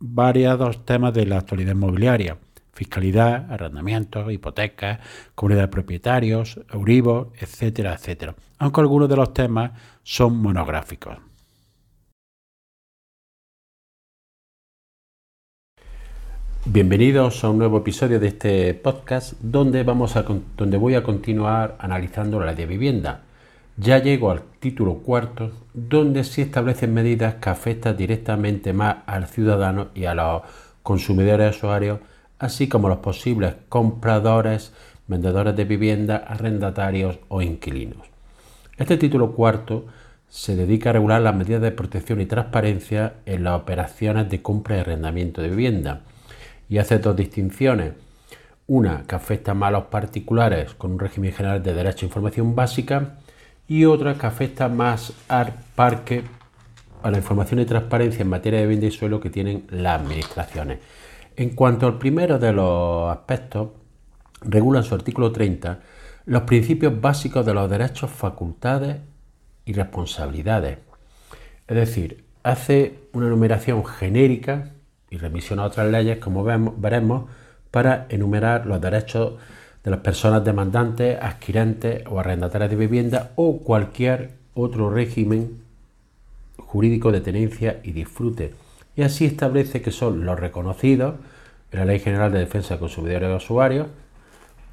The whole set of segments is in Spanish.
variados temas de la actualidad inmobiliaria, fiscalidad, arrendamientos, hipotecas, comunidad de propietarios, Euribor, etcétera, etcétera, aunque algunos de los temas son monográficos. Bienvenidos a un nuevo episodio de este podcast donde, vamos a, donde voy a continuar analizando la ley de vivienda. Ya llego al título cuarto, donde se establecen medidas que afectan directamente más al ciudadano y a los consumidores usuarios, así como los posibles compradores, vendedores de vivienda, arrendatarios o inquilinos. Este título cuarto se dedica a regular las medidas de protección y transparencia en las operaciones de compra y arrendamiento de vivienda y hace dos distinciones. Una que afecta más a los particulares con un régimen general de derecho a información básica y otra que afecta más al parque, a la información y transparencia en materia de vivienda y suelo que tienen las administraciones. En cuanto al primero de los aspectos, regula en su artículo 30 los principios básicos de los derechos, facultades y responsabilidades. Es decir, hace una numeración genérica y remisión a otras leyes, como veremos, para enumerar los derechos de las personas demandantes, adquirentes o arrendatarias de vivienda o cualquier otro régimen jurídico de tenencia y disfrute. Y así establece que son los reconocidos en la Ley General de Defensa de Consumidores y Usuarios,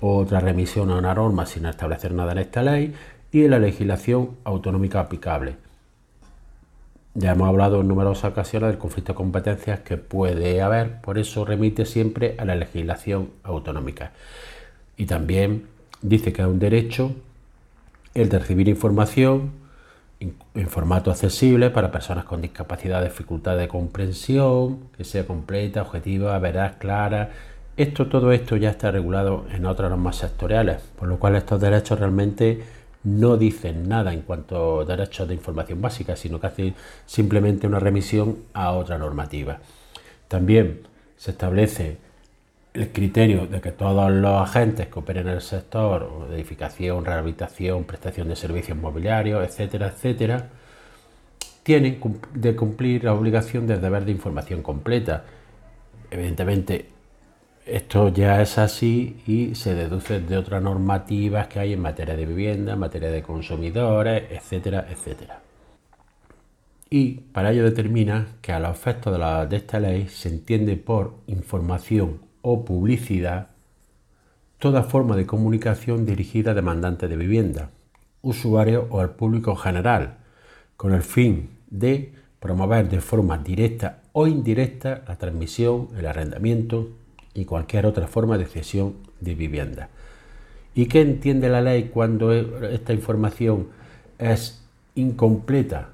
otra remisión a una norma sin establecer nada en esta ley y en la legislación autonómica aplicable. Ya hemos hablado en numerosas ocasiones del conflicto de competencias que puede haber, por eso remite siempre a la legislación autonómica. Y también dice que es un derecho el de recibir información en formato accesible para personas con discapacidad, dificultad de comprensión, que sea completa, objetiva, veraz, clara. Esto, todo esto ya está regulado en otras normas sectoriales, por lo cual estos derechos realmente no dicen nada en cuanto a derechos de información básica, sino que hacen simplemente una remisión a otra normativa. También se establece el criterio de que todos los agentes que operen en el sector edificación, rehabilitación, prestación de servicios mobiliarios, etcétera, etcétera, tienen de cumplir la obligación del deber de información completa. Evidentemente, esto ya es así y se deduce de otras normativas que hay en materia de vivienda, en materia de consumidores, etcétera, etcétera. Y para ello determina que a los efectos de, de esta ley se entiende por información o publicidad toda forma de comunicación dirigida a demandantes de vivienda, usuarios o al público general, con el fin de promover de forma directa o indirecta la transmisión, el arrendamiento y cualquier otra forma de cesión de vivienda. ¿Y qué entiende la ley cuando esta información es incompleta?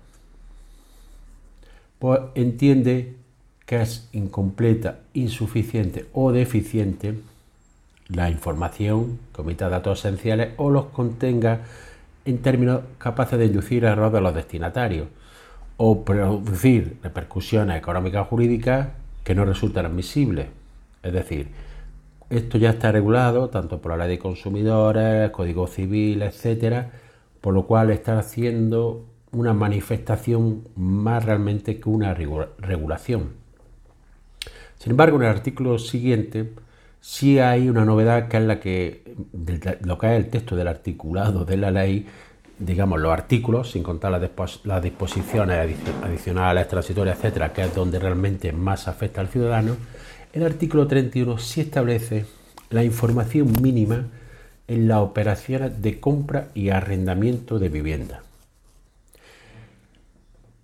Pues entiende que es incompleta, insuficiente o deficiente la información que omita datos esenciales o los contenga en términos capaces de inducir error de los destinatarios o producir repercusiones económicas o jurídicas que no resultan admisibles. Es decir, esto ya está regulado tanto por la ley de consumidores, código civil, etcétera, por lo cual está haciendo una manifestación más realmente que una regulación. Sin embargo, en el artículo siguiente sí hay una novedad que es la que, lo que es el texto del articulado de la ley, digamos, los artículos, sin contar las, disposiciones adicionales, transitorias, etcétera, que es donde realmente más afecta al ciudadano, el artículo 31 sí establece la información mínima en las operaciones de compra y arrendamiento de vivienda.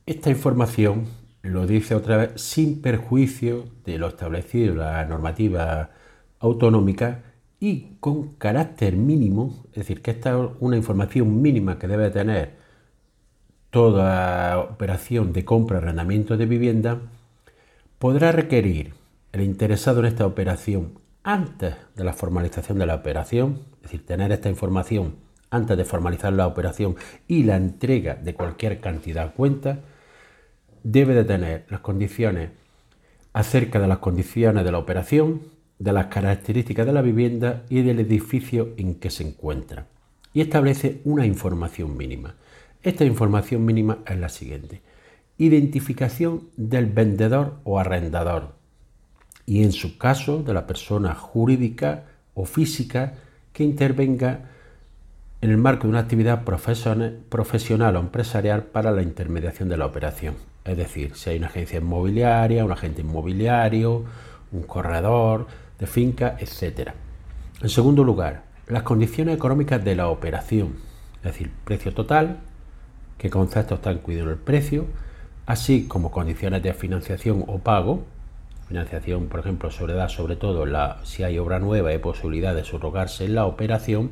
Esta información lo dice otra vez, sin perjuicio de lo establecido en la normativa autonómica y con carácter mínimo, es decir, que esta es una información mínima que debe tener toda operación de compra arrendamiento de vivienda podrá requerir el interesado en esta operación antes de la formalización de la operación, es decir, tener esta información antes de formalizar la operación y la entrega de cualquier cantidad a cuenta, debe de tener las condiciones acerca de las condiciones de la operación, de las características de la vivienda y del edificio en que se encuentra. Y establece una información mínima. Esta información mínima es la siguiente. Identificación del vendedor o arrendador. Y en su caso de la persona jurídica o física que intervenga en el marco de una actividad profesional o empresarial para la intermediación de la operación. Es decir, si hay una agencia inmobiliaria, un agente inmobiliario, un corredor de finca, etc. En segundo lugar, las condiciones económicas de la operación, es decir, precio total, qué concepto está incluido en el precio, así como condiciones de financiación o pago, financiación, por ejemplo, sobre da sobre todo la, si hay obra nueva y posibilidad de subrogarse en la operación,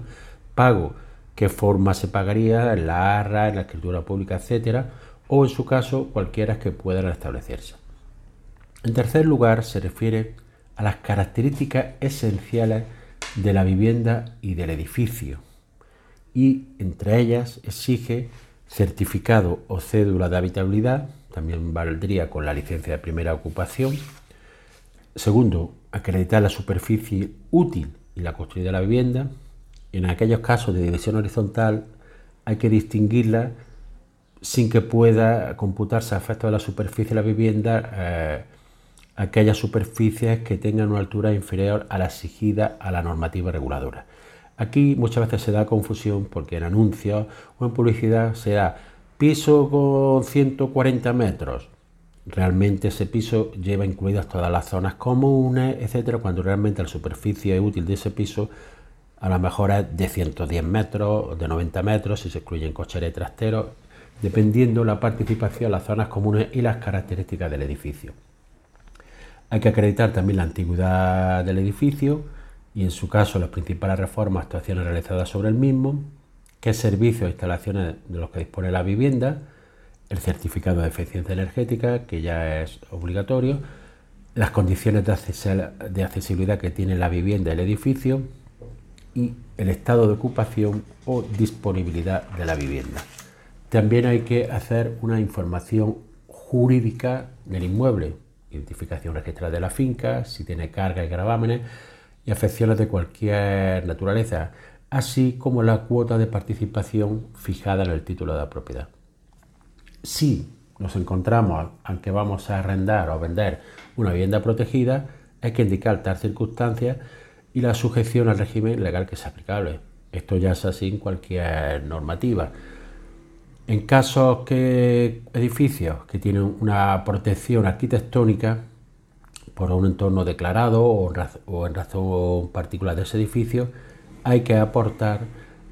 pago, qué forma se pagaría, en la ARRA, en la escritura pública, etcétera, o en su caso cualquiera que puedan establecerse. En tercer lugar, se refiere a las características esenciales de la vivienda y del edificio y entre ellas exige certificado o cédula de habitabilidad, también valdría con la licencia de primera ocupación. Segundo, acreditar la superficie útil y la construida de la vivienda. En aquellos casos de división horizontal hay que distinguirla sin que pueda computarse a efectos de la superficie de la vivienda eh, aquellas superficies que tengan una altura inferior a la exigida a la normativa reguladora. Aquí muchas veces se da confusión porque en anuncios o en publicidad se da piso con 140 metros. Realmente ese piso lleva incluidas todas las zonas comunes, etcétera, cuando realmente la superficie útil de ese piso a lo mejor es de 110 metros, de 90 metros, si se excluyen cocheras y trasteros, dependiendo la participación, las zonas comunes y las características del edificio. Hay que acreditar también la antigüedad del edificio y en su caso las principales reformas, actuaciones realizadas sobre el mismo, qué servicios e instalaciones de los que dispone la vivienda, el certificado de eficiencia energética, que ya es obligatorio, las condiciones de accesibilidad que tiene la vivienda y el edificio y el estado de ocupación o disponibilidad de la vivienda. También hay que hacer una información jurídica del inmueble, identificación registrada de la finca, si tiene carga y gravámenes y afecciones de cualquier naturaleza, así como la cuota de participación fijada en el título de la propiedad. Si nos encontramos, aunque vamos a arrendar o vender una vivienda protegida, hay que indicar tal circunstancia y la sujeción al régimen legal que es aplicable. Esto ya es así en cualquier normativa. En casos que edificios que tienen una protección arquitectónica por un entorno declarado o, en razón particular de ese edificio, hay que aportar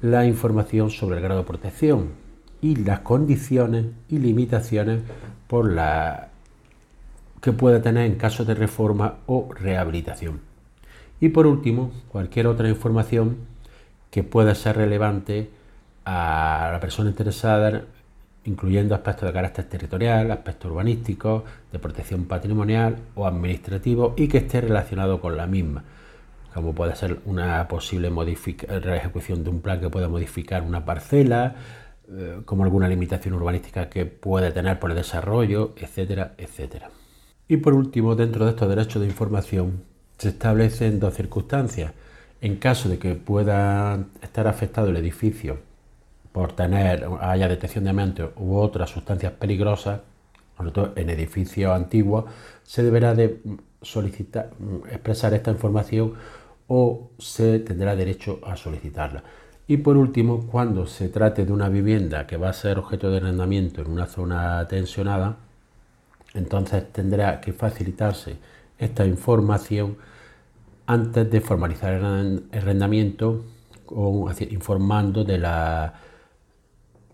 la información sobre el grado de protección y las condiciones y limitaciones por la que pueda tener en caso de reforma o rehabilitación. Y por último, cualquier otra información que pueda ser relevante a la persona interesada, incluyendo aspectos de carácter territorial, aspectos urbanísticos, de protección patrimonial o administrativo y que esté relacionado con la misma, como puede ser una posible ejecución de un plan que pueda modificar una parcela, eh, como alguna limitación urbanística que puede tener por el desarrollo, etcétera, etcétera. Y por último, dentro de estos derechos de información, se establecen dos circunstancias. En caso de que pueda estar afectado el edificio por tener, haya detección de amianto u otras sustancias peligrosas, sobre todo en edificios antiguos, se deberá de solicitar, expresar esta información o se tendrá derecho a solicitarla. Y por último, cuando se trate de una vivienda que va a ser objeto de arrendamiento en una zona tensionada, entonces tendrá que facilitarse esta información antes de formalizar el arrendamiento informando de la,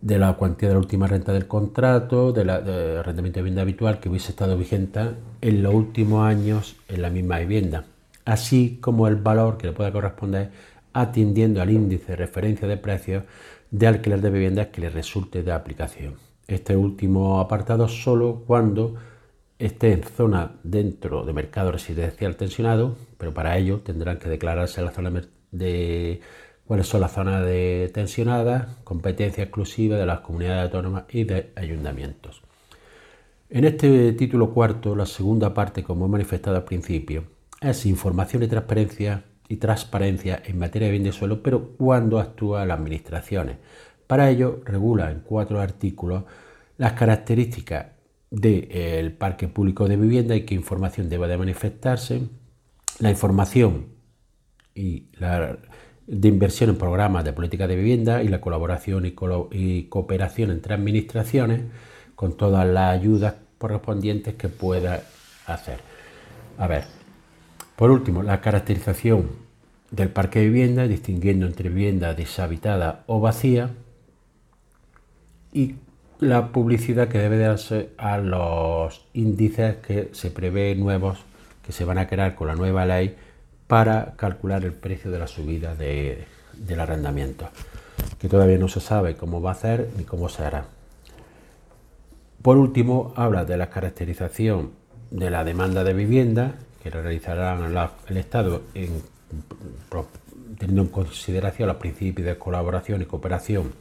de la cuantía de la última renta del contrato, del de arrendamiento de vivienda habitual que hubiese estado vigente en los últimos años en la misma vivienda, así como el valor que le pueda corresponder atendiendo al índice de referencia de precios de alquiler de viviendas que le resulte de aplicación. Este último apartado solo cuando esté en zona dentro de mercado residencial tensionado, pero para ello tendrán que declararse la zona de cuáles son las zonas de tensionadas, competencia exclusiva de las comunidades autónomas y de ayuntamientos. En este título cuarto, la segunda parte, como he manifestado al principio, es información y transparencia y transparencia en materia de bien de suelo, pero cuando actúan las administraciones. Para ello, regula en cuatro artículos las características del parque público de vivienda y qué información debe de manifestarse, la información y la de inversión en programas de política de vivienda y la colaboración y, cooperación entre administraciones con todas las ayudas correspondientes que pueda hacer. A ver, por último, la caracterización del parque de vivienda, distinguiendo entre vivienda deshabitada o vacía, y la publicidad que debe darse a los índices que se prevé nuevos que se van a crear con la nueva ley para calcular el precio de la subida del arrendamiento, que todavía no se sabe cómo va a hacer ni cómo se hará. Por último, habla de la caracterización de la demanda de vivienda que realizarán el Estado teniendo en consideración los principios de colaboración y cooperación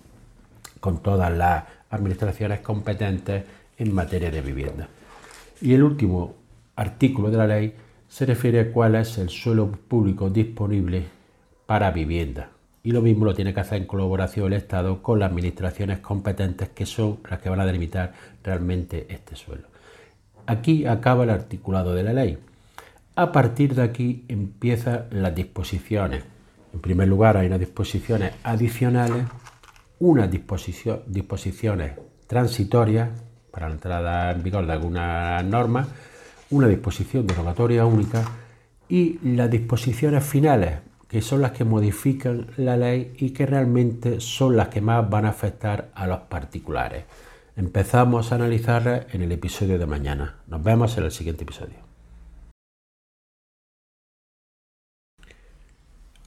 con todas las administraciones competentes en materia de vivienda. Y el último artículo de la ley se refiere a cuál es el suelo público disponible para vivienda. Y lo mismo lo tiene que hacer en colaboración el Estado con las administraciones competentes que son las que van a delimitar realmente este suelo. Aquí acaba el articulado de la ley. A partir de aquí empiezan las disposiciones. En primer lugar hay unas disposiciones adicionales, unas disposiciones transitorias para la entrada en vigor de algunas normas una disposición derogatoria única y las disposiciones finales, que son las que modifican la ley y que realmente son las que más van a afectar a los particulares. Empezamos a analizarlas en el episodio de mañana. Nos vemos en el siguiente episodio.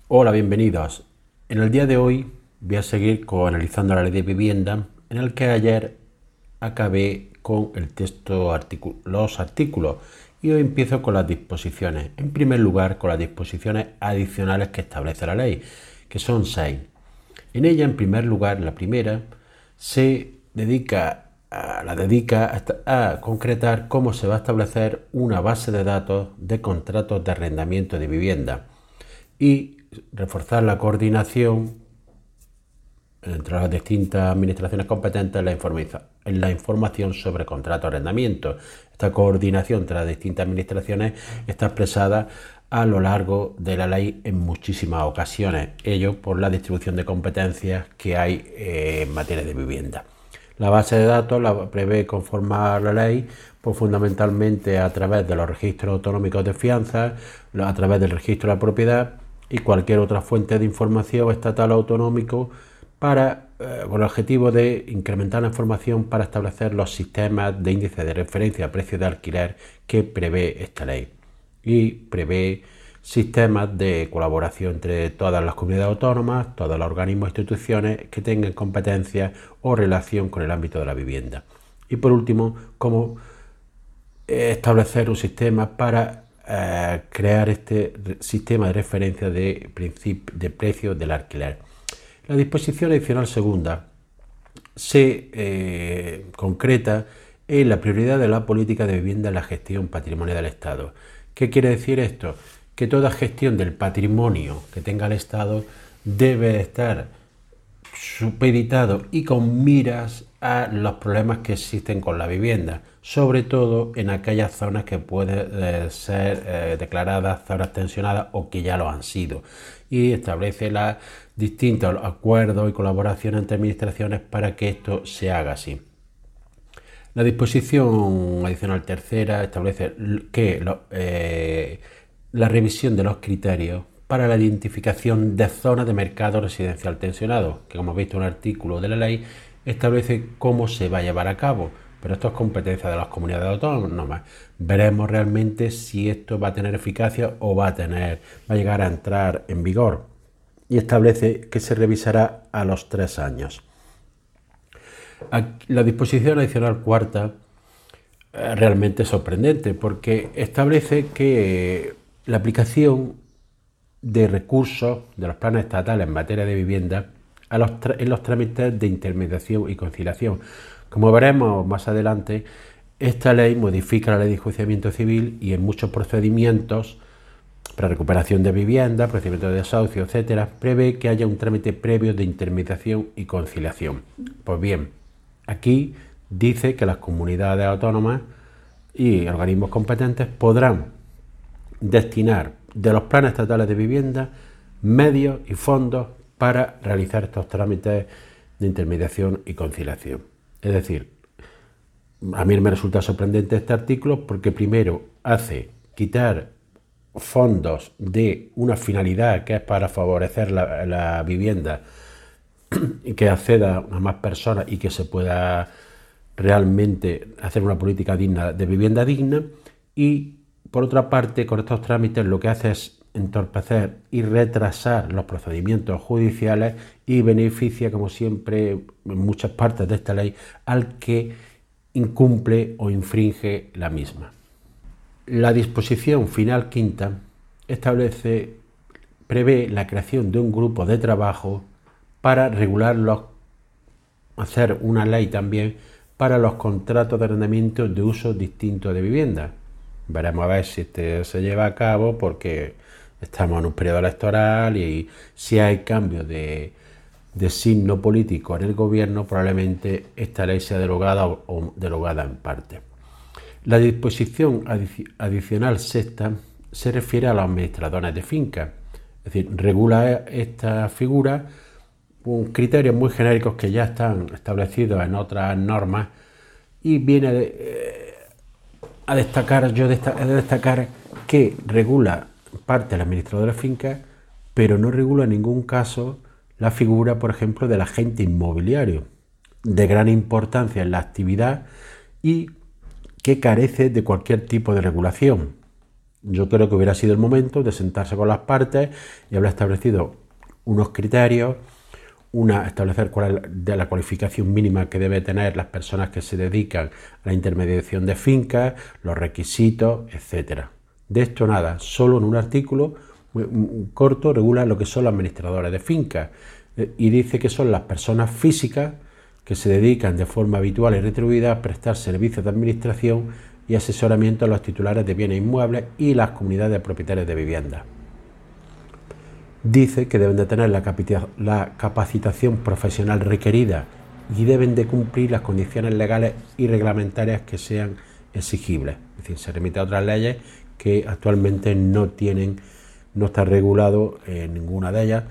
Hola, bienvenidos. En el día de hoy voy a seguir analizando la ley de vivienda, en el que ayer acabé con el texto, los artículos. Y hoy empiezo con las disposiciones. En primer lugar, con las disposiciones adicionales que establece la ley, que son seis. En ella, en primer lugar, la primera, se dedica a, la dedica a, concretar cómo se va a establecer una base de datos de contratos de arrendamiento de vivienda y reforzar la coordinación entre las distintas administraciones competentes en la, la información sobre contrato de arrendamiento. Esta coordinación entre las distintas administraciones está expresada a lo largo de la ley en muchísimas ocasiones, ello por la distribución de competencias que hay eh, en materia de vivienda. La base de datos la prevé conformar la ley pues fundamentalmente a través de los registros autonómicos de fianza, a través del registro de la propiedad y cualquier otra fuente de información estatal o autonómico para, eh, con el objetivo de incrementar la información para establecer los sistemas de índice de referencia a precio de alquiler que prevé esta ley. Y prevé sistemas de colaboración entre todas las comunidades autónomas, todos los organismos e instituciones que tengan competencia o relación con el ámbito de la vivienda. Y por último, cómo establecer un sistema para eh, crear este sistema de referencia de, de precios del alquiler. La disposición adicional segunda se eh, concreta en la prioridad de la política de vivienda en la gestión patrimonial del Estado. ¿Qué quiere decir esto? Que toda gestión del patrimonio que tenga el Estado debe estar supeditado y con miras a los problemas que existen con la vivienda, sobre todo en aquellas zonas que pueden eh, ser eh, declaradas zonas tensionadas o que ya lo han sido. Y establece la distintos acuerdos y colaboración entre administraciones para que esto se haga así. La disposición adicional tercera establece que eh, la revisión de los criterios para la identificación de zonas de mercado residencial tensionado, que como habéis visto un artículo de la ley establece cómo se va a llevar a cabo, pero esto es competencia de las comunidades autónomas. Veremos realmente si esto va a tener eficacia o va a tener, va a llegar a entrar en vigor y establece que se revisará a los tres años. La disposición adicional cuarta eh, realmente sorprendente porque establece que la aplicación de recursos de los planes estatales en materia de vivienda en los trámites de intermediación y conciliación. Como veremos más adelante, esta ley modifica la ley de enjuiciamiento civil y en muchos procedimientos para recuperación de vivienda, procedimientos de desahucio, etcétera, prevé que haya un trámite previo de intermediación y conciliación. Pues bien, aquí dice que las comunidades autónomas y organismos competentes podrán destinar de los planes estatales de vivienda medios y fondos para realizar estos trámites de intermediación y conciliación. Es decir, a mí me resulta sorprendente este artículo porque primero hace quitar fondos de una finalidad que es para favorecer la, vivienda y que acceda a más personas y que se pueda realmente hacer una política digna de vivienda digna. Y por otra parte con estos trámites lo que hace es entorpecer y retrasar los procedimientos judiciales y beneficia como siempre en muchas partes de esta ley al que incumple o infringe la misma. La disposición final quinta establece, prevé la creación de un grupo de trabajo para regular los, hacer una ley también para los contratos de arrendamiento de uso distinto de vivienda. Veremos a ver si este se lleva a cabo porque estamos en un periodo electoral y si hay cambios de, de signo político en el gobierno, probablemente esta ley sea derogada o derogada en parte. La disposición adicional sexta se refiere a los administradores de fincas, es decir, regula esta figura con criterios muy genéricos que ya están establecidos en otras normas y viene eh, a destacar, yo a destacar que regula parte del administrador de fincas, pero no regula en ningún caso la figura, por ejemplo, del agente inmobiliario, de gran importancia en la actividad y que carece de cualquier tipo de regulación. Yo creo que hubiera sido el momento de sentarse con las partes y haber establecido unos criterios, una, establecer cuál es de la cualificación mínima que debe tener las personas que se dedican a la intermediación de fincas, los requisitos, etcétera. De esto nada, solo en un artículo corto regula lo que son los administradores de fincas eh, y dice que son las personas físicas que se dedican de forma habitual y retribuida a prestar servicios de administración y asesoramiento a los titulares de bienes inmuebles y las comunidades de propietarios de viviendas. Dice que deben de tener la capacitación profesional requerida y deben de cumplir las condiciones legales y reglamentarias que sean exigibles. Es decir, se remite a otras leyes que actualmente no tienen, no está regulado en ninguna de ellas,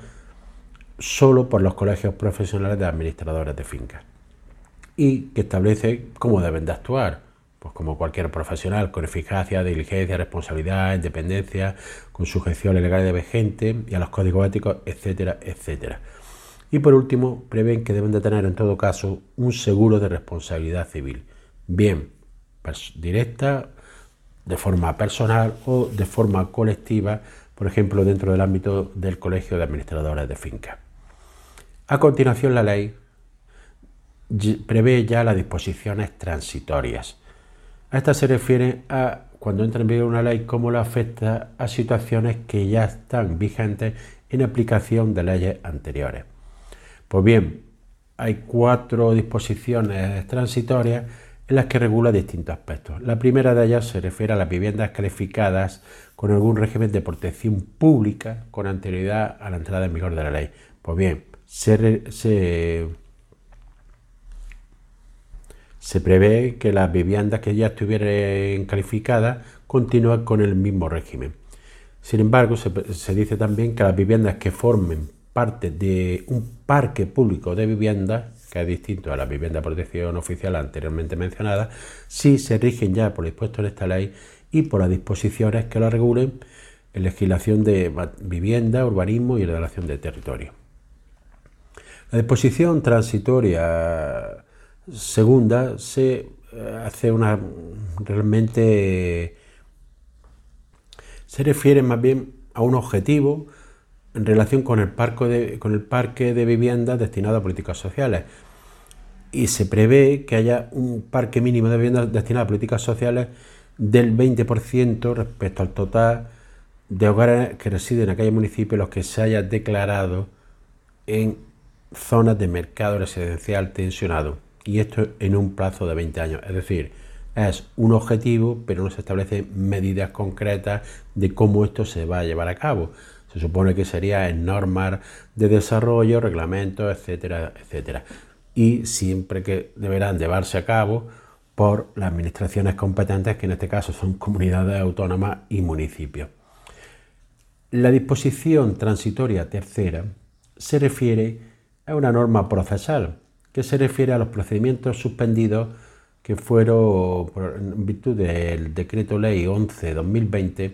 solo por los colegios profesionales de administradores de fincas y que establece cómo deben de actuar, pues como cualquier profesional, con eficacia, diligencia, responsabilidad, independencia, con sujeción legal de vigente y a los códigos éticos, etcétera, etcétera. Y por último, prevén que deben de tener en todo caso un seguro de responsabilidad civil, bien directa, de forma personal o de forma colectiva, por ejemplo, dentro del ámbito del Colegio de Administradores de Fincas. A continuación, la ley prevé ya las disposiciones transitorias. A esta se refiere a cuando entra en vigor una ley, cómo la afecta a situaciones que ya están vigentes en aplicación de leyes anteriores. Pues bien, hay cuatro disposiciones transitorias en las que regula distintos aspectos. La primera de ellas se refiere a las viviendas calificadas con algún régimen de protección pública con anterioridad a la entrada en vigor de la ley. Pues bien, se, prevé que las viviendas que ya estuvieran calificadas continúen con el mismo régimen. Sin embargo, se, dice también que las viviendas que formen parte de un parque público de viviendas, que es distinto a la vivienda de protección oficial anteriormente mencionada, sí se rigen ya por lo dispuesto en esta ley y por las disposiciones que lo regulen en legislación de vivienda, urbanismo y relación de territorio. La disposición transitoria segunda se eh, hace una realmente se refiere más bien a un objetivo en relación con el, parque de, con el parque de viviendas destinado a políticas sociales. y se prevé que haya un parque mínimo de viviendas destinado a políticas sociales del 20% respecto al total de hogares que residen en aquellos municipios los que se haya declarado en zonas de mercado residencial tensionado. Y esto en un plazo de 20 años. Es decir, es un objetivo, pero no se establecen medidas concretas de cómo esto se va a llevar a cabo. Se supone que sería en normas de desarrollo, reglamentos, etcétera, etcétera. Y siempre que deberán llevarse a cabo por las administraciones competentes, que en este caso son comunidades autónomas y municipios. La disposición transitoria tercera se refiere a una norma procesal que se refiere a los procedimientos suspendidos que fueron en virtud del decreto ley 11-2020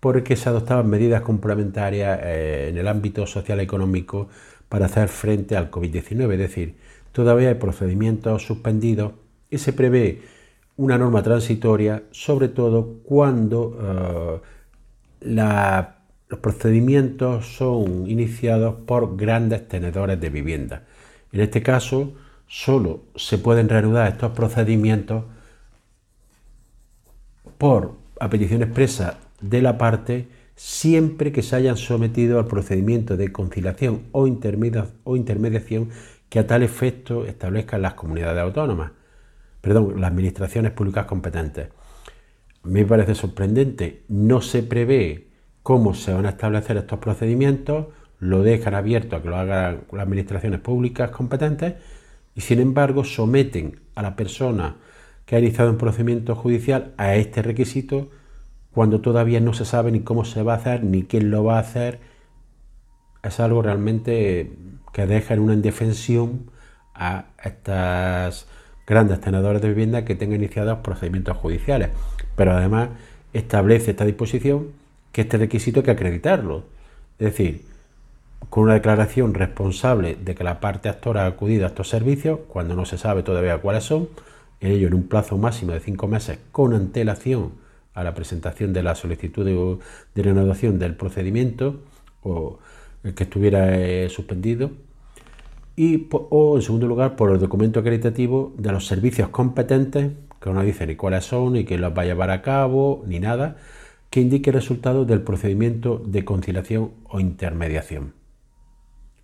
porque se adoptaban medidas complementarias eh, en el ámbito social económico para hacer frente al COVID-19. Es decir, todavía hay procedimientos suspendidos y se prevé una norma transitoria, sobre todo cuando eh, los procedimientos son iniciados por grandes tenedores de vivienda. En este caso, solo se pueden reanudar estos procedimientos por a petición expresa de la parte siempre que se hayan sometido al procedimiento de conciliación o, intermediación que a tal efecto establezcan las comunidades autónomas, perdón, las administraciones públicas competentes. A mí me parece sorprendente, no se prevé cómo se van a establecer estos procedimientos, lo dejan abierto a que lo hagan las administraciones públicas competentes y sin embargo someten a la persona que ha iniciado un procedimiento judicial a este requisito cuando todavía no se sabe ni cómo se va a hacer ni quién lo va a hacer. Es algo realmente que deja en una indefensión a estas grandes tenedores de vivienda que tengan iniciados procedimientos judiciales. Pero además establece esta disposición que este requisito hay que acreditarlo. Es decir, con una declaración responsable de que la parte actora ha acudido a estos servicios cuando no se sabe todavía cuáles son, ello en un plazo máximo de cinco meses con antelación a la presentación de la solicitud de, renovación del procedimiento o el que estuviera eh, suspendido. Y o en segundo lugar por el documento acreditativo de los servicios competentes que no dice ni cuáles son ni quién los va a llevar a cabo ni nada que indique el resultado del procedimiento de conciliación o intermediación.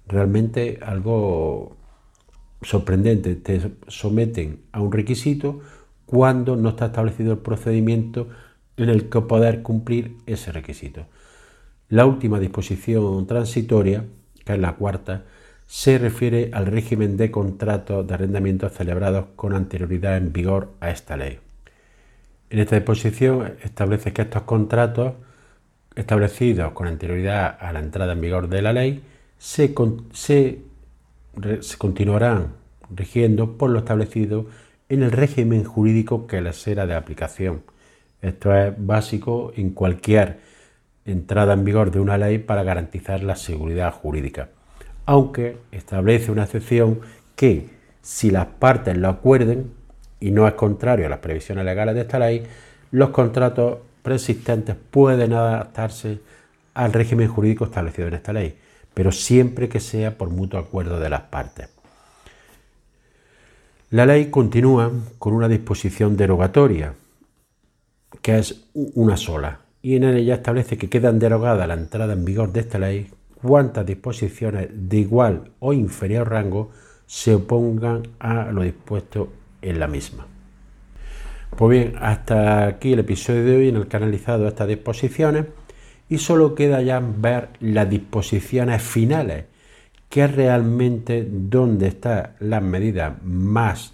Realmente algo sorprendente. Te someten a un requisito cuando no está establecido el procedimiento en el que poder cumplir ese requisito. La última disposición transitoria, que es la cuarta, se refiere al régimen de contratos de arrendamiento celebrados con anterioridad en vigor a esta ley. En esta disposición establece que estos contratos establecidos con anterioridad a la entrada en vigor de la ley se, continuarán rigiendo por lo establecido en el régimen jurídico que les será de aplicación. Esto es básico en cualquier entrada en vigor de una ley para garantizar la seguridad jurídica, aunque establece una excepción que si las partes lo acuerden y no es contrario a las previsiones legales de esta ley, los contratos preexistentes pueden adaptarse al régimen jurídico establecido en esta ley pero siempre que sea por mutuo acuerdo de las partes. La ley continúa con una disposición derogatoria, que es una sola, y en ella establece que quedan derogadas la entrada en vigor de esta ley cuantas disposiciones de igual o inferior rango se opongan a lo dispuesto en la misma. Pues bien, hasta aquí el episodio de hoy en el que he analizado estas disposiciones y solo queda ya ver las disposiciones finales, que es realmente donde están las medidas más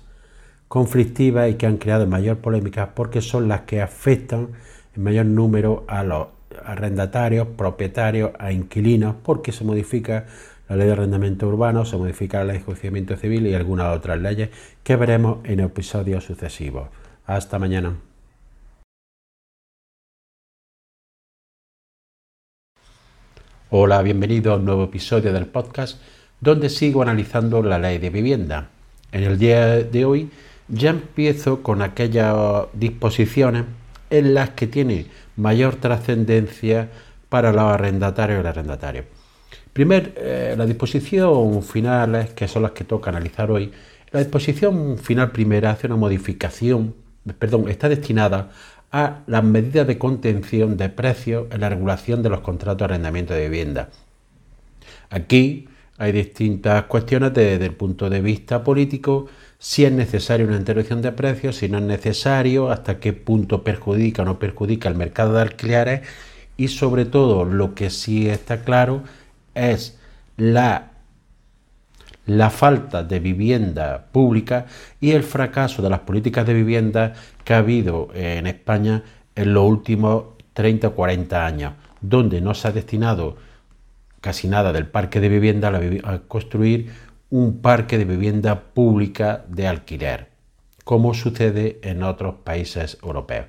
conflictivas y que han creado mayor polémica porque son las que afectan en mayor número a los arrendatarios, propietarios, a inquilinos, porque se modifica la ley de arrendamiento urbano, se modifica la ley de enjuiciamiento civil y algunas otras leyes que veremos en episodios sucesivos. Hasta mañana. Hola, bienvenido a un nuevo episodio del podcast donde sigo analizando la ley de vivienda. En el día de hoy ya empiezo con aquellas disposiciones en las que tiene mayor trascendencia para los arrendatarios y el arrendatario. Primero, eh, la disposición finales, que son las que toca analizar hoy, La disposición final primera hace una modificación, perdón, está destinada a las medidas de contención de precios en la regulación de los contratos de arrendamiento de vivienda. Aquí hay distintas cuestiones desde el punto de vista político, si es necesaria una intervención de precios, si no es necesario, hasta qué punto perjudica o no perjudica el mercado de alquileres y sobre todo lo que sí está claro es la, la falta de vivienda pública y el fracaso de las políticas de vivienda que ha habido en España en los últimos 30 o 40 años, donde no se ha destinado casi nada del parque de vivienda a construir un parque de vivienda pública de alquiler, como sucede en otros países europeos.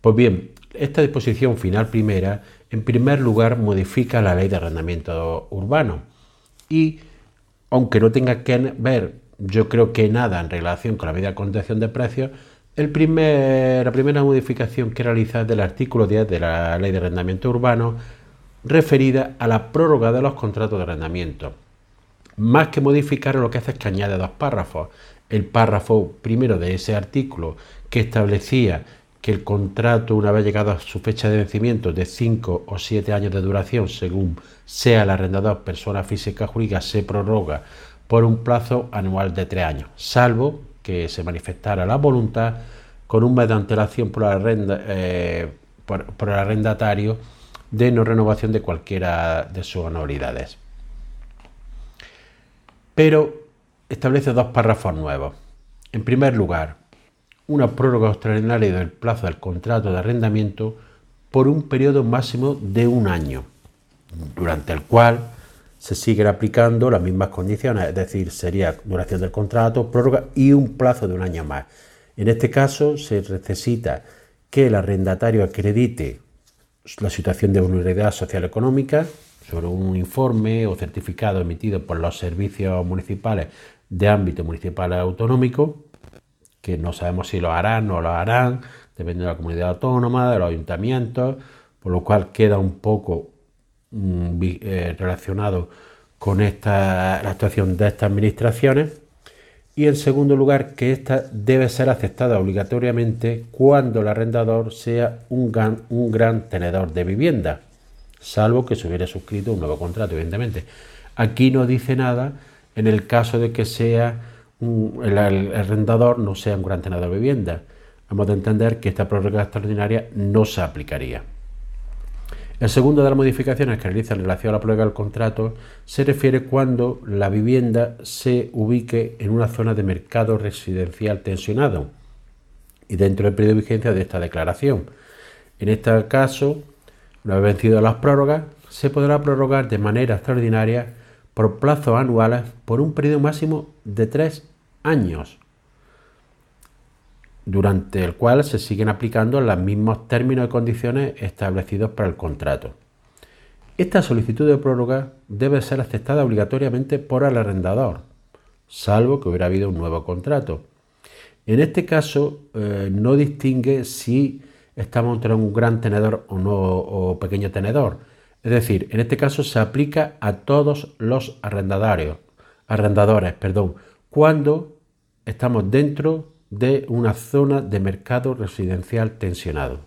Pues bien, esta disposición final primera, en primer lugar, modifica la ley de arrendamiento urbano y, aunque no tenga que ver, yo creo que nada en relación con la medida de contención de precios, la primera modificación que realiza es del artículo 10 de la ley de arrendamiento urbano referida a la prórroga de los contratos de arrendamiento más que modificar lo que hace es que añade dos párrafos. El párrafo primero de ese artículo que establecía que el contrato, una vez llegado a su fecha de vencimiento de 5 o 7 años de duración, según sea el arrendador persona física o jurídica, se prorroga por un plazo anual de 3 años, salvo que se manifestara la voluntad con un mes de antelación por, eh, por el arrendatario de no renovación de cualquiera de sus anualidades pero establece dos párrafos nuevos. En primer lugar, una prórroga extraordinaria del plazo del contrato de arrendamiento por un periodo máximo de un año, durante el cual se siguen aplicando las mismas condiciones, es decir, sería duración del contrato, prórroga y un plazo de un año más. En este caso se necesita que el arrendatario acredite la situación de vulnerabilidad social económica, sobre un informe o certificado emitido por los servicios municipales de ámbito municipal autonómico, que no sabemos si lo harán o no lo harán, depende de la comunidad autónoma, de los ayuntamientos, por lo cual queda un poco mm, eh, relacionado con esta, la actuación de estas administraciones. Y en segundo lugar, que esta debe ser aceptada obligatoriamente cuando el arrendador sea un un gran tenedor de vivienda salvo que se hubiera suscrito un nuevo contrato, evidentemente. Aquí no dice nada en el caso de que sea el, arrendador no sea un gran tenedor de vivienda. Hemos de entender que esta prórroga extraordinaria no se aplicaría. El segundo de las modificaciones que realiza en relación a la prórroga del contrato se refiere cuando la vivienda se ubique en una zona de mercado residencial tensionado y dentro del periodo de vigencia de esta declaración. En este caso, una vez vencido las prórrogas, se podrá prorrogar de manera extraordinaria por plazos anuales por un periodo máximo de tres años, durante el cual se siguen aplicando los mismos términos y condiciones establecidos para el contrato. Esta solicitud de prórroga debe ser aceptada obligatoriamente por el arrendador, salvo que hubiera habido un nuevo contrato. En este caso, eh, no distingue si estamos entre un gran tenedor o, no, o pequeño tenedor. Es decir, en este caso se aplica a todos los arrendadarios, arrendadores, perdón, cuando estamos dentro de una zona de mercado residencial tensionado.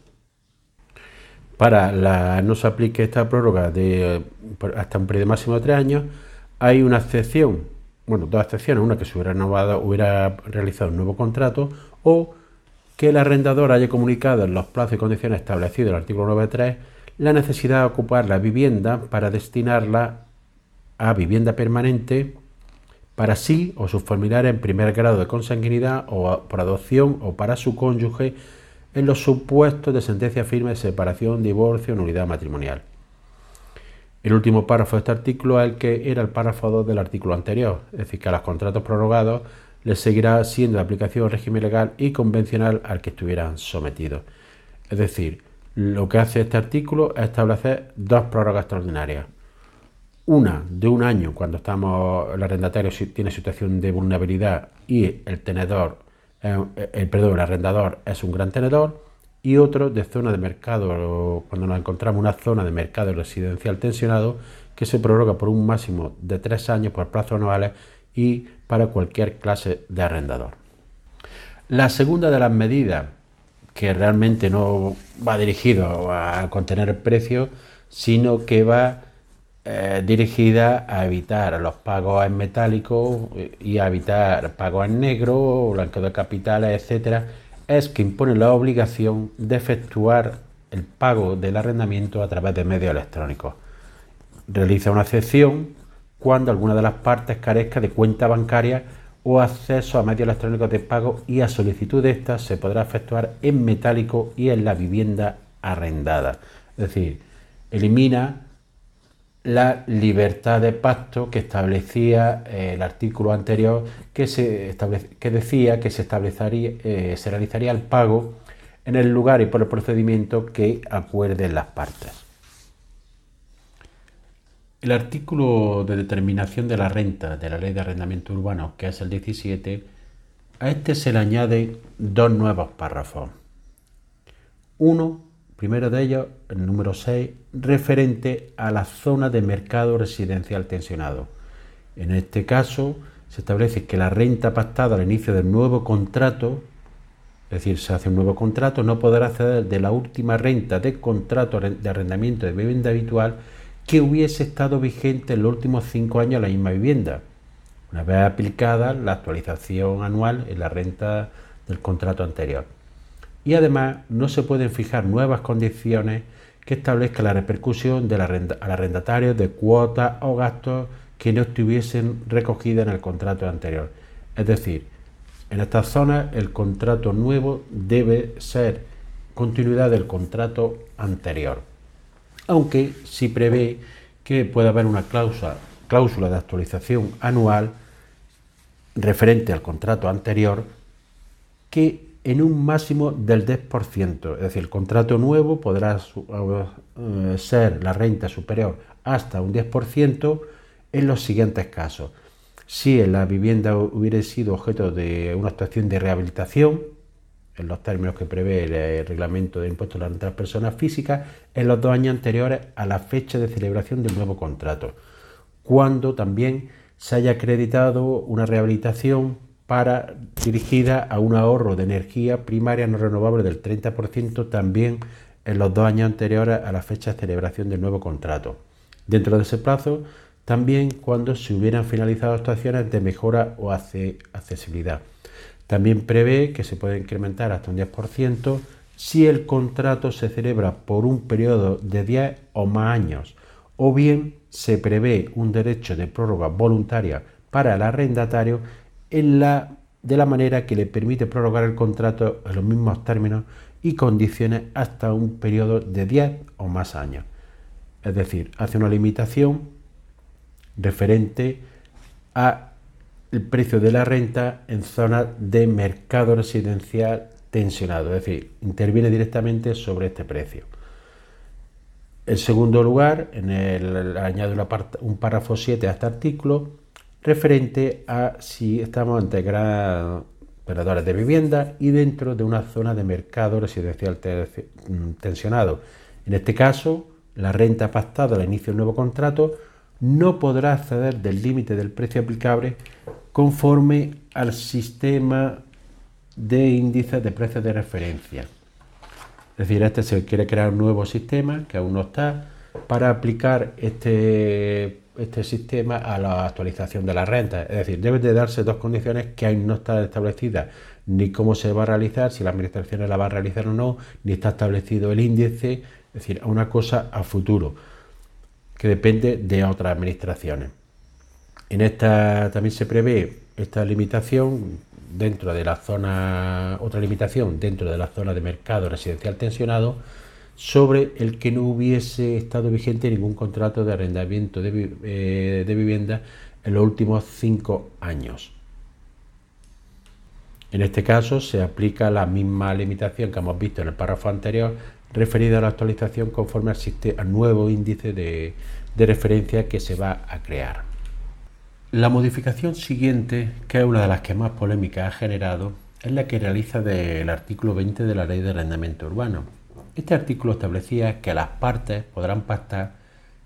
Para la, no se aplique esta prórroga de hasta un periodo máximo de tres años, hay una excepción, bueno, dos excepciones, una que se hubiera renovado, hubiera realizado un nuevo contrato o que el arrendador haya comunicado en los plazos y condiciones establecidos en el artículo 9.3 la necesidad de ocupar la vivienda para destinarla a vivienda permanente para sí o sus familiares en primer grado de consanguinidad o por adopción o para su cónyuge en los supuestos de sentencia firme de separación, divorcio o nulidad matrimonial. El último párrafo de este artículo es el que era el párrafo 2 del artículo anterior, es decir, que a los contratos prorrogados les seguirá siendo de aplicación régimen legal y convencional al que estuvieran sometidos. Es decir, lo que hace este artículo es establecer dos prórrogas extraordinarias. Una de un año cuando estamos el arrendatario tiene situación de vulnerabilidad y el tenedor, eh, el, perdón, el arrendador es un gran tenedor y otro de zona de mercado cuando nos encontramos una zona de mercado residencial tensionado que se prorroga por un máximo de tres años por plazos anuales y para cualquier clase de arrendador. La segunda de las medidas, que realmente no va dirigido a contener el precio, sino que va eh, dirigida a evitar los pagos en metálico y a evitar pagos en negro, blanqueo de capitales, etcétera, es que impone la obligación de efectuar el pago del arrendamiento a través de medios electrónicos. Realiza una excepción cuando alguna de las partes carezca de cuenta bancaria o acceso a medios electrónicos de pago y a solicitud de estas se podrá efectuar en metálico y en la vivienda arrendada. Es decir, elimina la libertad de pacto que establecía eh, el artículo anterior que, se que decía que se, establecería, eh, se realizaría el pago en el lugar y por el procedimiento que acuerden las partes. El artículo de determinación de la renta de la Ley de Arrendamiento Urbano, que es el 17, a este se le añaden dos nuevos párrafos. Uno Primero de ellos, el número 6, referente a la zona de mercado residencial tensionado. En este caso, se establece que la renta pactada al inicio del nuevo contrato, es decir, se hace un nuevo contrato, no podrá acceder de la última renta de contrato de arrendamiento de vivienda habitual que hubiese estado vigente en los últimos cinco años la misma vivienda, una vez aplicada la actualización anual en la renta del contrato anterior. Y además no se pueden fijar nuevas condiciones que establezcan la repercusión del al arrendatario de cuotas o gastos que no estuviesen recogidas en el contrato anterior. Es decir, en estas zonas el contrato nuevo debe ser continuidad del contrato anterior, aunque si prevé que pueda haber una cláusula, cláusula de actualización anual referente al contrato anterior que en un máximo del 10%. Es decir, el contrato nuevo podrá eh, ser la renta superior hasta un 10% en los siguientes casos. Si la vivienda hubiera sido objeto de una actuación de rehabilitación, en los términos que prevé el reglamento de impuestos a las personas físicas, en los dos años anteriores a la fecha de celebración del nuevo contrato, cuando también se haya acreditado una rehabilitación para, dirigida a un ahorro de energía primaria no renovable del 30% también en los dos años anteriores a la fecha de celebración del nuevo contrato. Dentro de ese plazo, también cuando se hubieran finalizado actuaciones de mejora o accesibilidad. También prevé que se puede incrementar hasta un 10% si el contrato se celebra por un periodo de 10 o más años, o bien se prevé un derecho de prórroga voluntaria para el arrendatario la, de la manera que le permite prorrogar el contrato en los mismos términos y condiciones hasta un periodo de 10 o más años. Es decir, hace una limitación referente a el precio de la renta en zonas de mercado residencial tensionado, es decir, interviene directamente sobre este precio. En segundo lugar, en el, añade un párrafo 7 a este artículo, referente a si estamos ante grandes operadores de vivienda y dentro de una zona de mercado residencial mm, tensionado. En este caso, la renta pactada al inicio del nuevo contrato no podrá acceder del límite del precio aplicable conforme al sistema de índices de precios de referencia. Es decir, este se quiere crear un nuevo sistema que aún no está para aplicar este este sistema a la actualización de la renta. Es decir, deben de darse dos condiciones que aún no están establecidas, ni cómo se va a realizar, si la administración la va a realizar o no, ni está establecido el índice, es decir, una cosa a futuro, que depende de otras administraciones. En esta también se prevé esta limitación dentro de la zona, otra limitación dentro de la zona de mercado residencial tensionado, sobre el que no hubiese estado vigente ningún contrato de arrendamiento de, eh, vivienda en los últimos cinco años. En este caso se aplica la misma limitación que hemos visto en el párrafo anterior referida a la actualización conforme al, nuevo índice de, de referencia que se va a crear. La modificación siguiente, que es una de las que más polémica ha generado, es la que realiza del artículo 20 de la Ley de Arrendamiento Urbano, este artículo establecía que las partes podrán pactar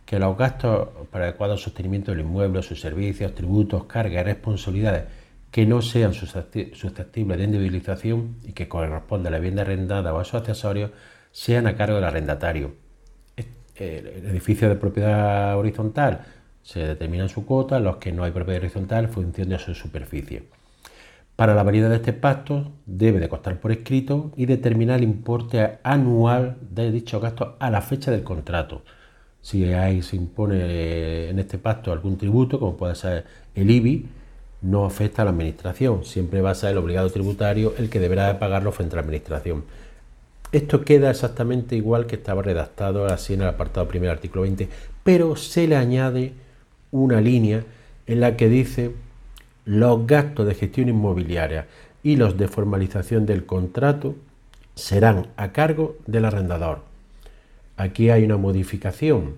que los gastos para el adecuado sostenimiento del inmueble, sus servicios, tributos, cargas y responsabilidades que no sean susceptibles de indemnización y que corresponde a la vivienda arrendada o a sus accesorios sean a cargo del arrendatario. El edificio de propiedad horizontal se determina su cuota, los que no hay propiedad horizontal en función de su superficie. Para la validez de este pacto debe de costar por escrito y determinar el importe anual de dicho gasto a la fecha del contrato. Si ahí se impone en este pacto algún tributo, como puede ser el IBI, no afecta a la administración. Siempre va a ser el obligado tributario el que deberá pagarlo frente a la administración. Esto queda exactamente igual que estaba redactado así en el apartado primero del artículo 20, pero se le añade una línea en la que dice los gastos de gestión inmobiliaria y los de formalización del contrato serán a cargo del arrendador. Aquí hay una modificación,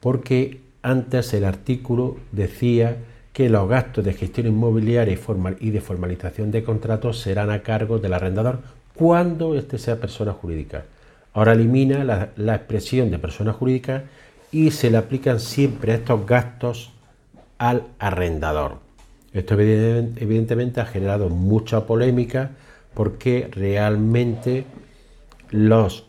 porque antes el artículo decía que los gastos de gestión inmobiliaria y, de formalización de contratos serán a cargo del arrendador cuando éste sea persona jurídica. Ahora elimina la, la expresión de persona jurídica y se le aplican siempre estos gastos al arrendador. Esto evidentemente ha generado mucha polémica porque realmente los,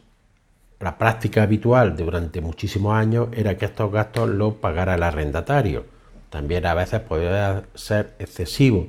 la práctica habitual durante muchísimos años era que estos gastos los pagara el arrendatario. También a veces podría ser excesivo.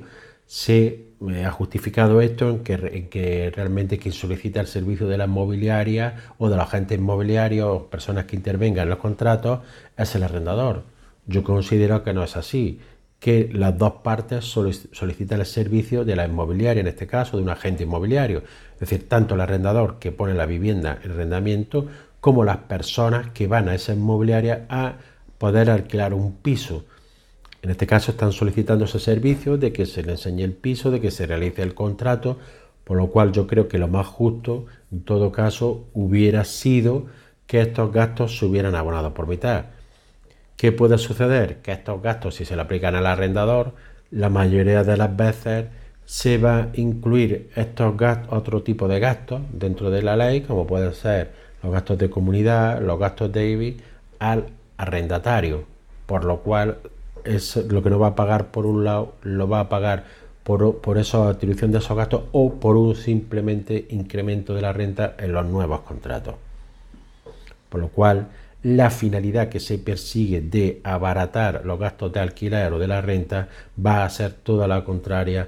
Eh, ha justificado esto en que, que, realmente quien solicita el servicio de la inmobiliaria o de los agentes inmobiliarios o personas que intervengan en los contratos es el arrendador. Yo considero que no es así que las dos partes solicitan el servicio de la inmobiliaria, en este caso de un agente inmobiliario, es decir, tanto el arrendador que pone la vivienda en arrendamiento como las personas que van a esa inmobiliaria a poder alquilar un piso. En este caso están solicitando ese servicio de que se le enseñe el piso, de que se realice el contrato, por lo cual yo creo que lo más justo en todo caso hubiera sido que estos gastos se hubieran abonado por mitad ¿Qué puede suceder? Que estos gastos, si se le aplican al arrendador, la mayoría de las veces se va a incluir estos gastos, otro tipo de gastos dentro de la ley, como pueden ser los gastos de comunidad, los gastos de IBI, al arrendatario, por lo cual es lo que no va a pagar por un lado, lo va a pagar por, por esa atribución de esos gastos o por un simplemente incremento de la renta en los nuevos contratos. Por lo cual, la finalidad que se persigue de abaratar los gastos de alquiler o de la renta va a ser toda la contraria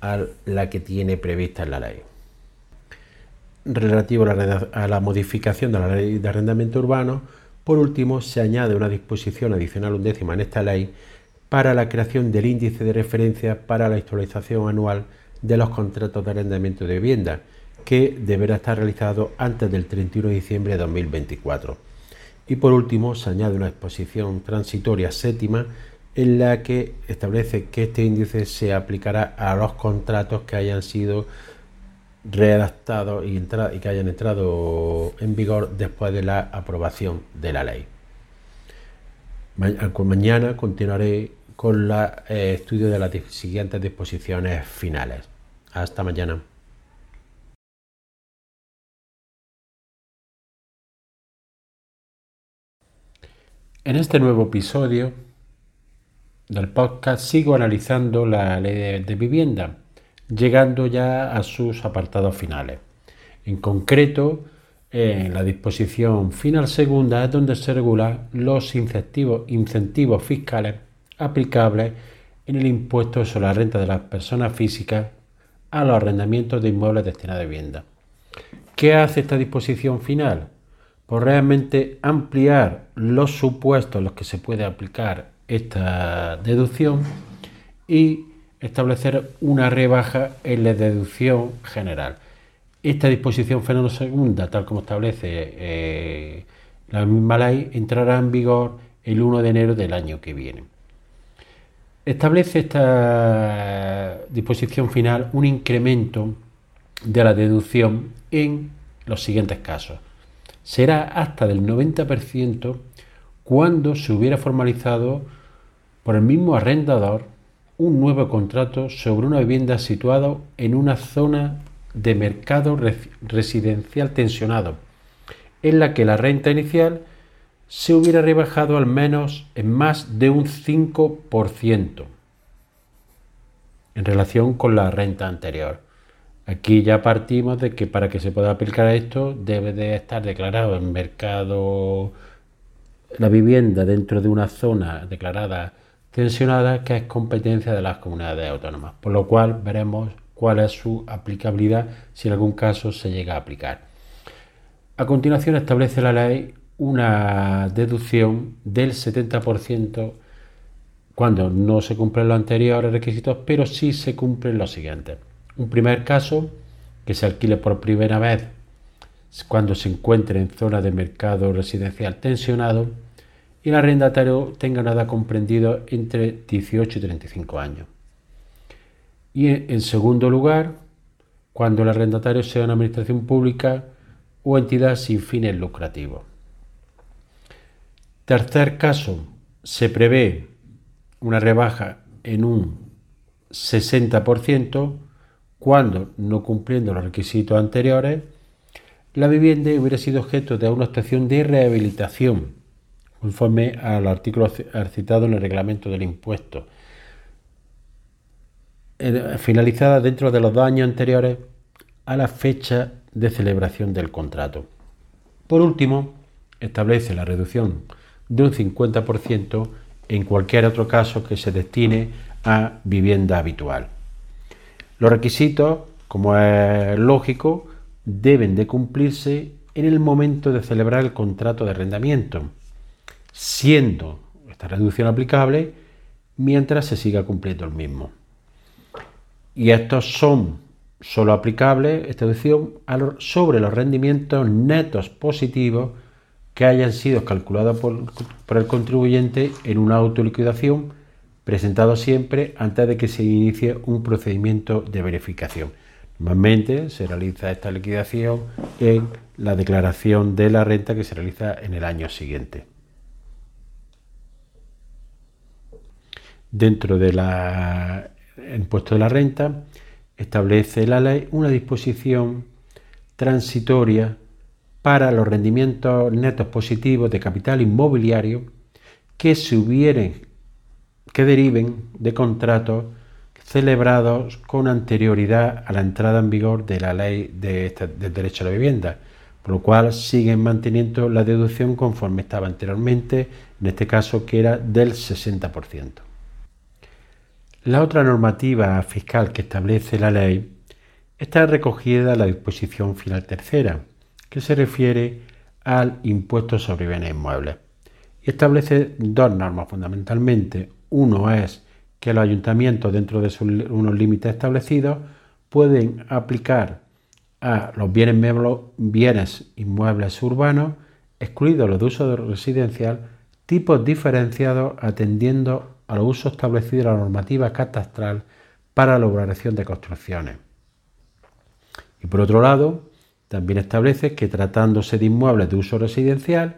a la que tiene prevista en la ley. Relativo a la modificación de la ley de arrendamiento urbano, por último, se añade una disposición adicional undécima en esta ley para la creación del índice de referencia para la actualización anual de los contratos de arrendamiento de vivienda, que deberá estar realizado antes del 31 de diciembre de 2024 y por último, se añade una exposición transitoria séptima en la que establece que este índice se aplicará a los contratos que hayan sido redactados y, y que hayan entrado en vigor después de la aprobación de la ley. mañana continuaré con el eh, estudio de las siguientes disposiciones finales. Hasta mañana. En este nuevo episodio del podcast sigo analizando la ley de, vivienda, llegando ya a sus apartados finales. En concreto, en la disposición final segunda es donde se regulan los incentivos fiscales aplicables en el impuesto sobre la renta de las personas físicas a los arrendamientos de inmuebles destinados a vivienda. ¿Qué hace esta disposición final? por realmente ampliar los supuestos en los que se puede aplicar esta deducción y establecer una rebaja en la deducción general. Esta disposición final segunda, tal como establece eh, la misma ley, entrará en vigor el 1 de enero del año que viene. Establece esta disposición final un incremento de la deducción en los siguientes casos. Será hasta del 90% cuando se hubiera formalizado por el mismo arrendador un nuevo contrato sobre una vivienda situada en una zona de mercado residencial tensionado, en la que la renta inicial se hubiera rebajado al menos en más de un 5% en relación con la renta anterior. Aquí ya partimos de que para que se pueda aplicar esto debe de estar declarado en mercado la vivienda dentro de una zona declarada tensionada que es competencia de las comunidades autónomas, por lo cual veremos cuál es su aplicabilidad si en algún caso se llega a aplicar. A continuación establece la ley una deducción del 70% cuando no se cumplen los anteriores requisitos, pero sí se cumplen los siguientes. Un primer caso, que se alquile por primera vez cuando se encuentre en zona de mercado residencial tensionado y el arrendatario tenga nada comprendido entre 18 y 35 años. Y en segundo lugar, cuando el arrendatario sea una administración pública o entidad sin fines lucrativos. Tercer caso, se prevé una rebaja en un 60% cuando, no cumpliendo los requisitos anteriores, la vivienda hubiera sido objeto de una estación de rehabilitación, conforme al artículo citado en el reglamento del impuesto, eh, finalizada dentro de los dos años anteriores a la fecha de celebración del contrato. Por último, establece la reducción de un 50% en cualquier otro caso que se destine a vivienda habitual. Los requisitos, como es lógico, deben de cumplirse en el momento de celebrar el contrato de arrendamiento, siendo esta reducción aplicable mientras se siga cumpliendo el mismo. Y estos son solo aplicables, esta reducción, sobre los rendimientos netos positivos que hayan sido calculados por, el contribuyente en una autoliquidación presentado siempre antes de que se inicie un procedimiento de verificación. Normalmente se realiza esta liquidación en la declaración de la renta que se realiza en el año siguiente. Dentro del impuesto de la renta establece la ley una disposición transitoria para los rendimientos netos positivos de capital inmobiliario que se hubieren, que deriven de contratos celebrados con anterioridad a la entrada en vigor de la ley de del derecho a la vivienda, por lo cual siguen manteniendo la deducción conforme estaba anteriormente, en este caso que era del 60%. La otra normativa fiscal que establece la ley está recogida en la disposición final tercera, que se refiere al impuesto sobre bienes inmuebles. Y establece dos normas fundamentalmente. Uno es que los ayuntamientos, dentro de unos límites establecidos, pueden aplicar a los bienes, bienes inmuebles urbanos, excluidos los de uso residencial, tipos diferenciados atendiendo a los usos establecidos en la normativa catastral para la elaboración de construcciones. Y por otro lado, también establece que tratándose de inmuebles de uso residencial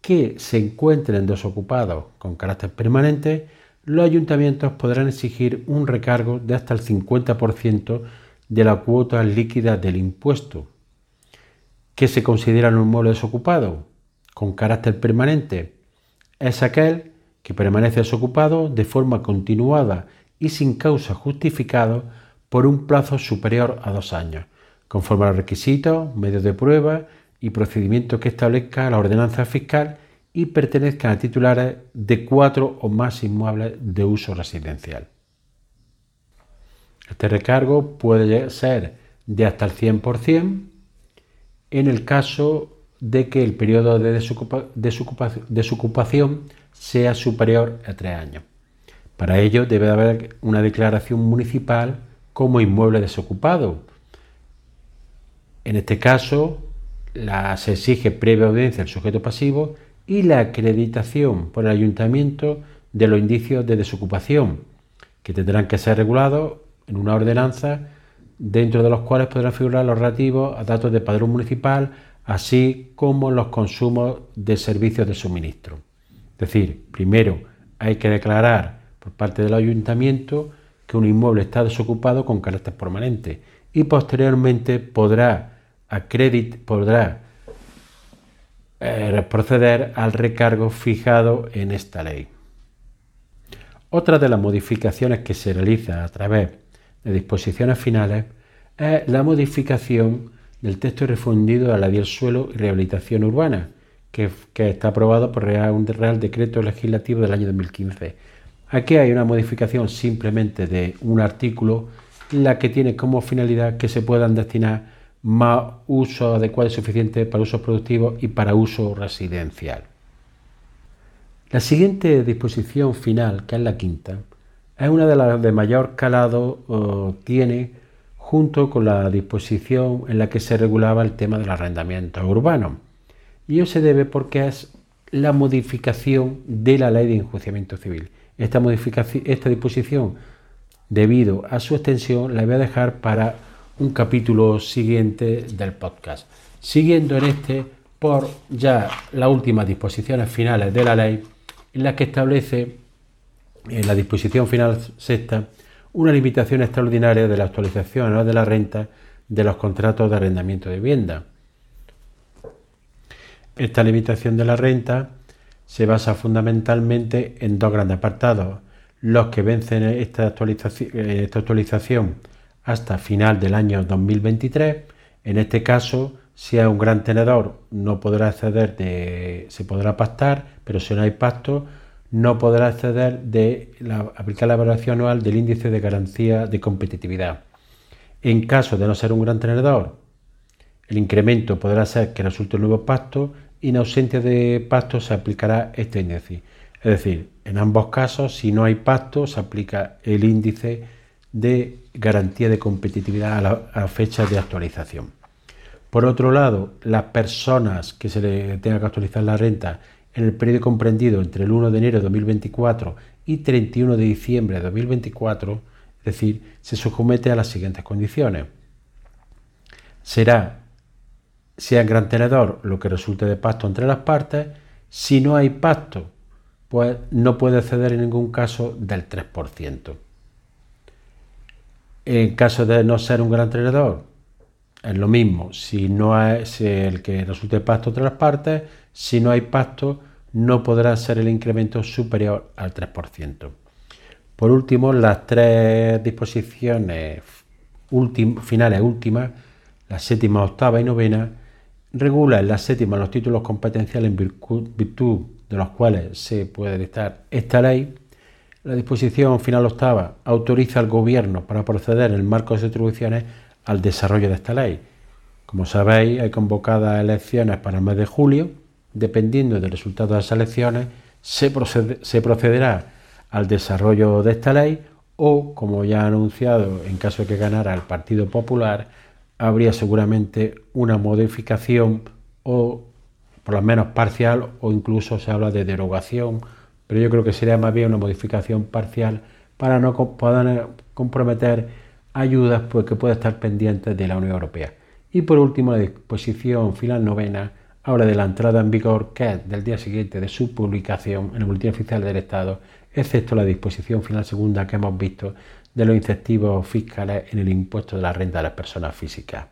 que se encuentren desocupados con carácter permanente, los ayuntamientos podrán exigir un recargo de hasta el 50% de la cuota líquida del impuesto. ¿Qué se considera un inmueble desocupado con carácter permanente? Es aquel que permanece desocupado de forma continuada y sin causa justificada por un plazo superior a dos años conforme a los requisitos, medios de prueba y procedimientos que establezca la ordenanza fiscal y pertenezcan a titulares de cuatro o más inmuebles de uso residencial. Este recargo puede ser de hasta el 100% en el caso de que el periodo de desocupación sea superior a tres años. Para ello debe haber una declaración municipal como inmueble desocupado, en este caso, se exige previa audiencia al sujeto pasivo y la acreditación por el ayuntamiento de los indicios de desocupación, que tendrán que ser regulados en una ordenanza dentro de los cuales podrán figurar los relativos a datos de padrón municipal, así como los consumos de servicios de suministro. Es decir, primero hay que declarar por parte del ayuntamiento que un inmueble está desocupado con carácter permanente y posteriormente podrá podrá eh, proceder al recargo fijado en esta ley. Otra de las modificaciones que se realiza a través de disposiciones finales es la modificación del texto refundido a la del suelo y rehabilitación urbana, que, está aprobado por un Real Decreto Legislativo del año 2015. Aquí hay una modificación simplemente de un artículo, la que tiene como finalidad que se puedan destinar más uso adecuado y suficiente para uso productivo y para uso residencial. La siguiente disposición final, que es la quinta, es una de las de mayor calado, tiene junto con la disposición en la que se regulaba el tema del arrendamiento urbano. Y eso se debe porque es la modificación de la ley de enjuiciamiento civil. Esta, modificación, esta disposición, debido a su extensión, la voy a dejar para un capítulo siguiente del podcast. Siguiendo en este por ya las últimas disposiciones finales de la ley, en la que establece en la disposición final sexta una limitación extraordinaria de la actualización o de la renta de los contratos de arrendamiento de vivienda. Esta limitación de la renta se basa fundamentalmente en dos grandes apartados, los que vencen esta actualización, esta actualización hasta final del año 2023. En este caso, si es un gran tenedor, no podrá acceder de, se podrá pactar, pero si no hay pacto, no podrá acceder de la, aplicar la evaluación anual del índice de garantía de competitividad. En caso de no ser un gran tenedor, el incremento podrá ser que resulte un nuevo pacto y en ausencia de pacto se aplicará este índice. Es decir, en ambos casos, si no hay pacto, se aplica el índice de garantía de competitividad a la, fecha de actualización. Por otro lado, las personas que se le tenga que actualizar la renta en el periodo comprendido entre el 1 de enero de 2024 y 31 de diciembre de 2024, es decir, se somete a las siguientes condiciones. Será, sea en gran tenedor, lo que resulte de pacto entre las partes. Si no hay pacto, pues no puede ceder en ningún caso del 3%. En caso de no ser un gran tenedor, es lo mismo. Si no es el que resulte pacto entre las partes, si no hay pacto, no podrá ser el incremento superior al 3%. Por último, las tres disposiciones finales últimas, la séptima, octava y novena, regulan la séptima los títulos competenciales en virtud de los cuales se puede dictar esta ley. La disposición final octava autoriza al Gobierno para proceder en el marco de atribuciones al desarrollo de esta ley. Como sabéis, hay convocadas elecciones para el mes de julio dependiendo del resultado de las elecciones, se, procederá al desarrollo de esta ley o, como ya ha anunciado, en caso de que ganara el Partido Popular, habría seguramente una modificación o por lo menos parcial o incluso se habla de derogación, pero yo creo que sería más bien una modificación parcial para no poder comprometer ayudas pues, que pueden estar pendientes de la Unión Europea. Y por último, la disposición final novena Ahora de la entrada en vigor que es del día siguiente de su publicación en el Boletín Oficial del Estado, excepto la disposición final segunda que hemos visto de los incentivos fiscales en el impuesto de la renta de las personas físicas.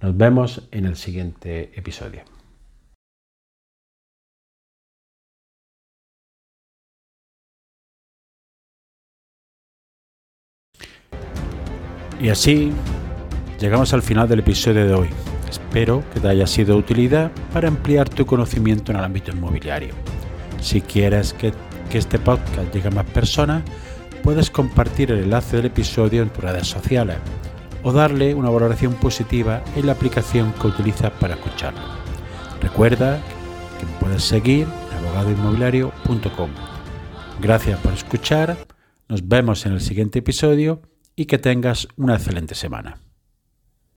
Nos vemos en el siguiente episodio. Y así llegamos al final del episodio de hoy. Espero que te haya sido de utilidad para ampliar tu conocimiento en el ámbito inmobiliario. Si quieres que, este podcast llegue a más personas, puedes compartir el enlace del episodio en tus redes sociales o darle una valoración positiva en la aplicación que utilizas para escucharlo. Recuerda que puedes seguir abogadoinmobiliario.com. Gracias por escuchar, nos vemos en el siguiente episodio y que tengas una excelente semana.